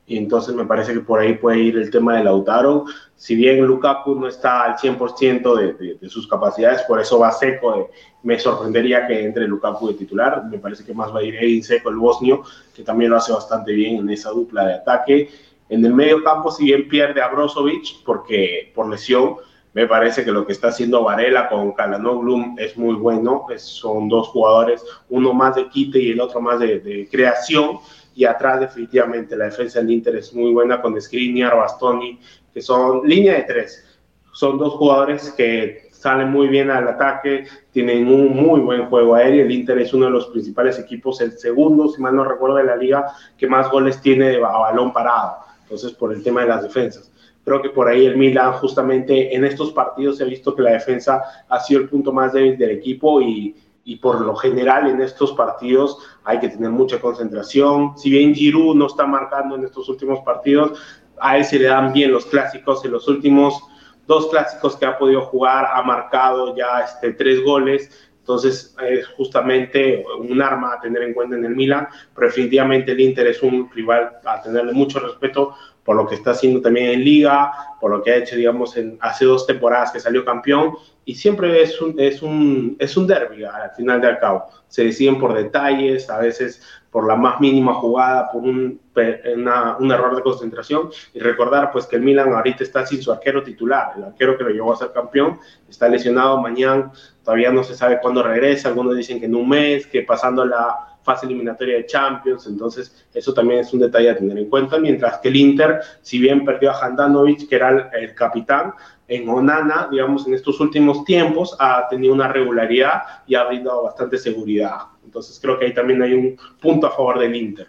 y entonces me parece que por ahí puede ir el tema de Lautaro. Si bien Lukaku no está al 100% de, de, sus capacidades, por eso va seco. me sorprendería que entre Lukaku de titular. Me parece que más va a ir Edin Seco, el bosnio, que también lo hace bastante bien en esa dupla de ataque. En el medio campo, si bien pierde a Brozovic porque, por lesión, me parece que lo que está haciendo Varela con Kalanoglu es muy bueno. son dos jugadores, uno más de quite y el otro más de, de creación y atrás definitivamente la defensa del Inter es muy buena con Skriniar, Bastoni, que son línea de tres. Son dos jugadores que salen muy bien al ataque, tienen un muy buen juego aéreo. El Inter es uno de los principales equipos, el segundo, si mal no recuerdo, de la liga que más goles tiene de balón parado. Entonces, por el tema de las defensas. Creo que por ahí el Milan, justamente en estos partidos, ha visto que la defensa ha sido el punto más débil del equipo y, y por lo general en estos partidos hay que tener mucha concentración. Si bien Giroud no está marcando en estos últimos partidos, a él se le dan bien los clásicos. En los últimos dos clásicos que ha podido jugar ha marcado ya este, tres goles. Entonces es justamente un arma a tener en cuenta en el Milan, pero definitivamente el Inter es un rival a tenerle mucho respeto por lo que está haciendo también en liga, por lo que ha hecho, digamos, en, hace dos temporadas que salió campeón, y siempre es un, es un, es un derby al final de al cabo. Se deciden por detalles, a veces por la más mínima jugada, por un, un error de concentración, y recordar pues que el Milan ahorita está sin su arquero titular, el arquero que lo llevó a ser campeón, está lesionado, mañana todavía no se sabe cuándo regresa, algunos dicen que en un mes, que pasando la fase eliminatoria de Champions, entonces eso también es un detalle a tener en cuenta, mientras que el Inter, si bien perdió a Handanovic, que era el, capitán, en Onana, digamos, en estos últimos tiempos ha tenido una regularidad y ha brindado bastante seguridad. Entonces creo que ahí también hay un punto a favor del Inter.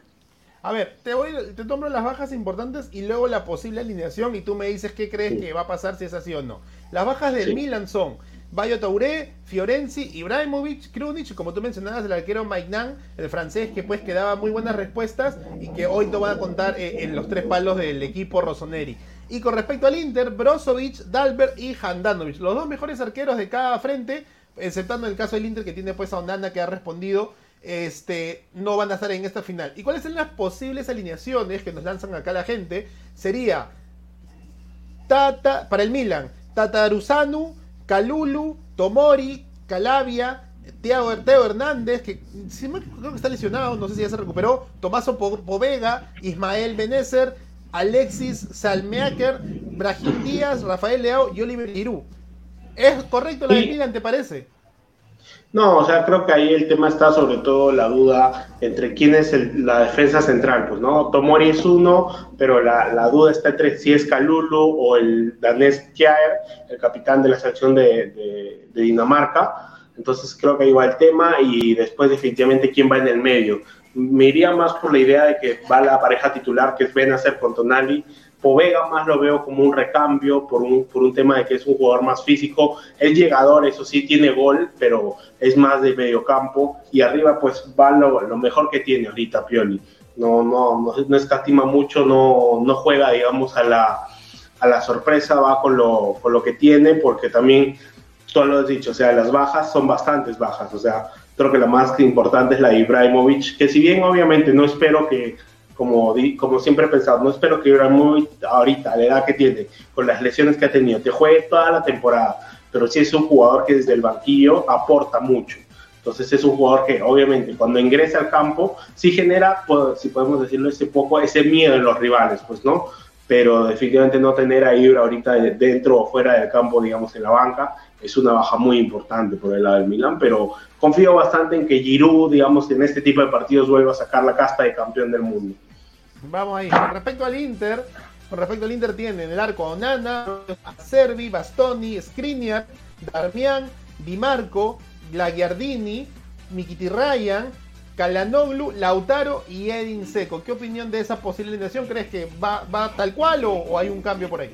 A ver, te voy, te tomo las bajas importantes y luego la posible alineación y tú me dices qué crees que va a pasar si es así o no. Las bajas del Milan son Bayo Touré, Fiorenzi, Ibrahimovic, Krunic, como tú mencionabas, el arquero Maignan, el francés que pues que daba muy buenas respuestas y que hoy te van a contar eh, en los tres palos del equipo Rossoneri. Y con respecto al Inter, Brozovic, Dalbert y Handanovic, los dos mejores arqueros de cada frente, exceptando el caso del Inter que tiene pues a Onana que ha respondido, este, no van a estar en esta final. ¿Y cuáles son las posibles alineaciones que nos lanzan acá la gente? Sería Tata, para el Milan, Tataruzanu, Calulu, Tomori, Calavia, Teo, Hernández, que creo que está lesionado, no sé si ya se recuperó, Tomaso Povega, Ismael Benezer, Alexis Salmeaker, Brahim Díaz, Rafael Leao y Oliver Giroud. ¿Es correcto la de Milan, te parece? No, o sea, creo que ahí el tema está sobre todo la duda entre quién es la defensa central, pues, ¿no? Tomori es uno, pero la, duda está entre si es Kalulu o el danés Kjaer, el capitán de la selección de, Dinamarca. Entonces creo que ahí va el tema y después definitivamente quién va en el medio. Me iría más por la idea de que va la pareja titular, que es Benacer con Tonali, Povega más lo veo como un recambio por un, por un tema de que es un jugador más físico. Es llegador, eso sí, tiene gol, pero es más de medio campo. Y arriba, pues va lo, lo mejor que tiene ahorita Pioli. No, no, no, no escatima mucho, no, no juega, digamos, a la, a la sorpresa, va con lo, con lo que tiene, porque también, tú lo has dicho, o sea, las bajas son bastantes bajas. O sea, creo que la más importante es la de Ibrahimovic, que si bien obviamente no espero que como, como siempre he pensado, no espero que muy ahorita, la edad que tiene, con las lesiones que ha tenido, te juegue toda la temporada, pero sí es un jugador que desde el banquillo aporta mucho. Entonces es un jugador que obviamente cuando ingresa al campo sí genera, pues, si podemos decirlo, ese poco, ese miedo en los rivales, pues no, pero definitivamente no tener a Ibra ahorita dentro o fuera del campo, digamos, en la banca, es una baja muy importante por el lado del Milan, pero confío bastante en que Giroud, digamos, en este tipo de partidos vuelva a sacar la casta de campeón del mundo. Vamos ahí. Con respecto al Inter, con respecto al Inter tiene en el arco a Onana, Servi, Bastoni, Skriniar, Darmian, Di Marco, Glagiardini, Mikiti Ryan, Kalanoglu, Lautaro y Edin Seco. ¿Qué opinión de esa posible alineación? ¿Crees que va, va tal cual o, hay un cambio por ahí?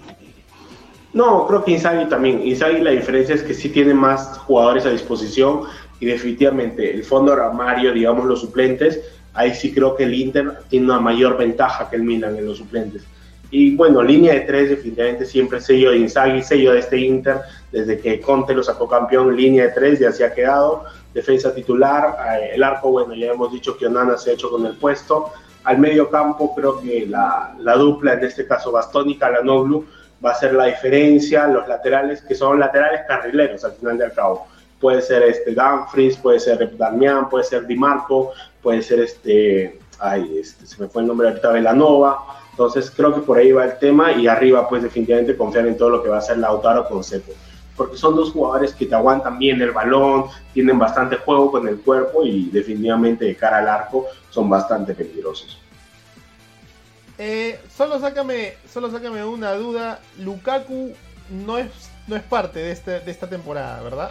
No, creo que Inzaghi también. Inzaghi la diferencia es que sí tiene más jugadores a disposición y definitivamente el fondo armario, digamos los suplentes, ahí sí creo que el Inter tiene una mayor ventaja que el Milan en los suplentes. Y bueno, línea de tres, definitivamente siempre sello de Inzaghi, sello de este Inter, desde que Conte lo sacó campeón, línea de tres, ya se ha quedado, defensa titular, eh, el arco, bueno, ya hemos dicho que Onana se ha hecho con el puesto, al medio campo creo que la, la dupla, en este caso Bastón y Calanoglu, va a ser la diferencia, los laterales, que son laterales carrileros al final del cabo. Puede ser este Dumfries, puede ser Damián, puede ser Di Marco, puede ser este, ay, este, se me fue el nombre ahorita, Velanova. Entonces creo que por ahí va el tema y arriba pues definitivamente confiar en todo lo que va a hacer Lautaro con Seco. Porque son dos jugadores que te aguantan bien el balón, tienen bastante juego con el cuerpo y definitivamente de cara al arco son bastante peligrosos. Eh, solo sácame, solo sácame una duda. Lukaku no es, no es parte de, este, de esta temporada, ¿verdad?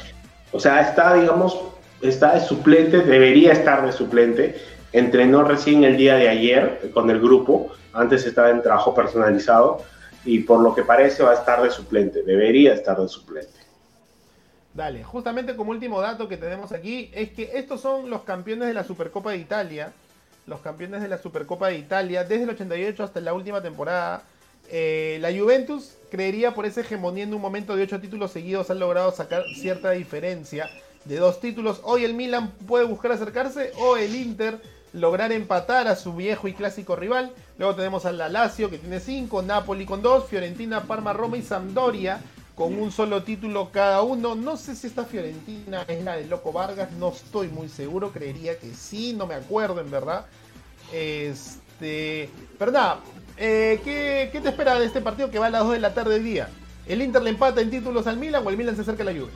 O sea, está, digamos, está de suplente, debería estar de suplente. Entrenó recién el día de ayer con el grupo, antes estaba en trabajo personalizado y por lo que parece va a estar de suplente, debería estar de suplente. Dale, justamente como último dato que tenemos aquí es que estos son los campeones de la Supercopa de Italia, los campeones de la Supercopa de Italia desde el 88 hasta la última temporada. Eh, la Juventus creería por esa hegemonía en un momento de ocho títulos seguidos han logrado sacar cierta diferencia de dos títulos. Hoy el Milan puede buscar acercarse o el Inter lograr empatar a su viejo y clásico rival. Luego tenemos al la Lazio que tiene 5, Napoli con 2, Fiorentina, Parma, Roma y Sampdoria con un solo título cada uno. No sé si esta Fiorentina es la de Loco Vargas, no estoy muy seguro, creería que sí, no me acuerdo en verdad. Este, pero nada, eh, ¿qué, ¿qué, te espera de este partido que va a las 2 de la tarde hoy día? ¿El Inter le empata en títulos al Milan o el Milan se acerca a la Juve?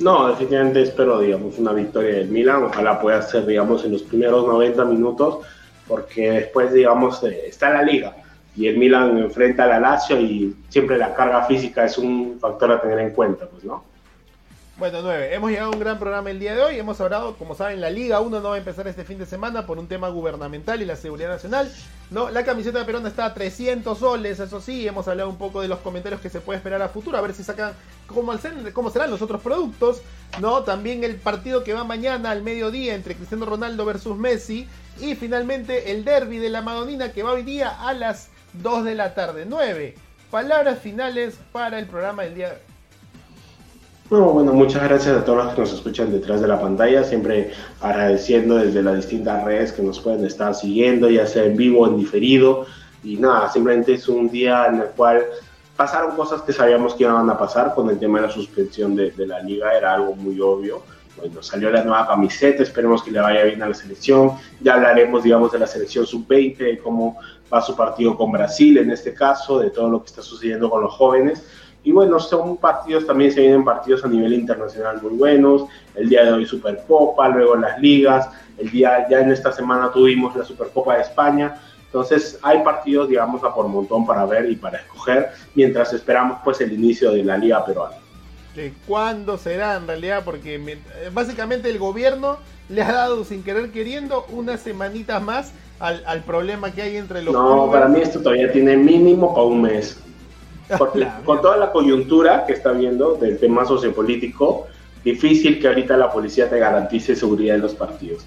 No, definitivamente espero, digamos, una victoria del Milan. Ojalá pueda ser, digamos, en los primeros 90 minutos, porque después, digamos, eh, está la liga y el Milan enfrenta a la Lazio y siempre la carga física es un factor a tener en cuenta, pues, ¿no? Bueno, 9. Hemos llegado a un gran programa el día de hoy. Hemos hablado, como saben, la Liga 1 no va a empezar este fin de semana por un tema gubernamental y la seguridad nacional. No, la camiseta de Perón está a 300 soles, eso sí. Hemos hablado un poco de los comentarios que se puede esperar a futuro, a ver si sacan cómo, cómo serán los otros productos. No, también el partido que va mañana al mediodía entre Cristiano Ronaldo versus Messi. Y finalmente el derby de la Madonina que va hoy día a las 2 de la tarde. 9. Palabras finales para el programa del día de hoy. No, bueno, muchas gracias a todos los que nos escuchan detrás de la pantalla, siempre agradeciendo desde las distintas redes que nos pueden estar siguiendo, ya sea en vivo o en diferido. Y nada, simplemente es un día en el cual pasaron cosas que sabíamos que iban a pasar con el tema de la suspensión de, de la liga, era algo muy obvio. Bueno, salió la nueva camiseta, esperemos que le vaya bien a la selección. Ya hablaremos, digamos, de la selección sub-20, de cómo va su partido con Brasil en este caso, de todo lo que está sucediendo con los jóvenes. Y bueno, son partidos, también se vienen partidos a nivel internacional muy buenos. El día de hoy Supercopa, luego las ligas. El día, ya en esta semana tuvimos la Supercopa de España. Entonces hay partidos, digamos, a por montón para ver y para escoger, mientras esperamos pues el inicio de la Liga Peruana. ¿De cuándo será en realidad? Porque eh, básicamente el gobierno le ha dado sin querer queriendo unas semanitas más al, al problema que hay entre los... No, para mí esto todavía tiene mínimo para un mes. Con toda la coyuntura que está viendo del tema sociopolítico, difícil que ahorita la policía te garantice seguridad en los partidos.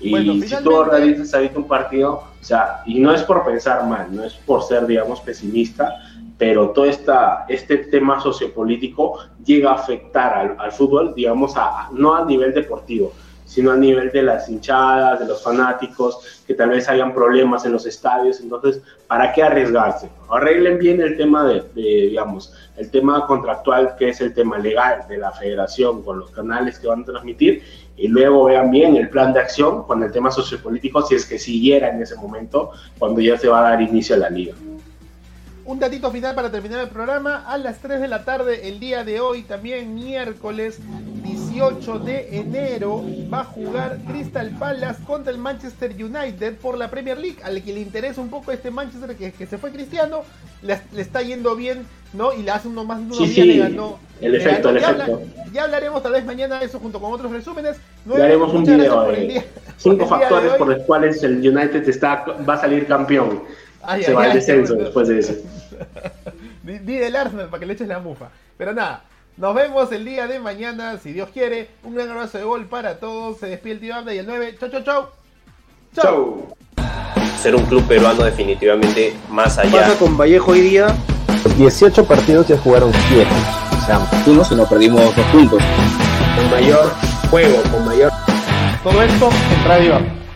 Y si tú organizas ahorita un partido, o sea, y no es por pensar mal, no es por ser, digamos, pesimista, pero todo esta, este tema sociopolítico llega a afectar al, al fútbol, digamos, a, no a nivel deportivo, sino a nivel de las hinchadas, de los fanáticos, que tal vez hayan problemas en los estadios. Entonces, ¿para qué arriesgarse? Arreglen bien el tema de, digamos, el tema contractual, que es el tema legal de la federación con los canales que van a transmitir, y luego vean bien el plan de acción con el tema sociopolítico, si es que siguiera en ese momento, cuando ya se va a dar inicio a la liga. Un datito final para terminar el programa. A las 3 de la tarde, el día de hoy, también miércoles 18 de enero, va a jugar Crystal Palace contra el Manchester United por la Premier League. Al que le interesa un poco este Manchester que, que se fue cristiano, le, le, está yendo bien, ¿no? Y le hace uno más unos sí, sí. le ganó. El efecto, le el ganó. efecto. Ya, habla, ya, hablaremos tal vez mañana de eso junto con otros resúmenes. Le haremos un video de cinco factores por los cuales el United está, va a salir campeón. Ay, se ay, va al descenso ay, después de eso. Di, di del Arsenal para que le eches la mufa. Pero nada, nos vemos el día de mañana, si Dios quiere. Un gran abrazo de gol para todos. Se despide el tío Abda y el 9. Chau, chau, chau. Chau. Ser un club peruano definitivamente más allá. Pasa con Vallejo hoy día. 18 partidos ya jugaron 7. O sea, uno si no perdimos dos puntos. Con mayor juego, con mayor. Todo esto en Radio.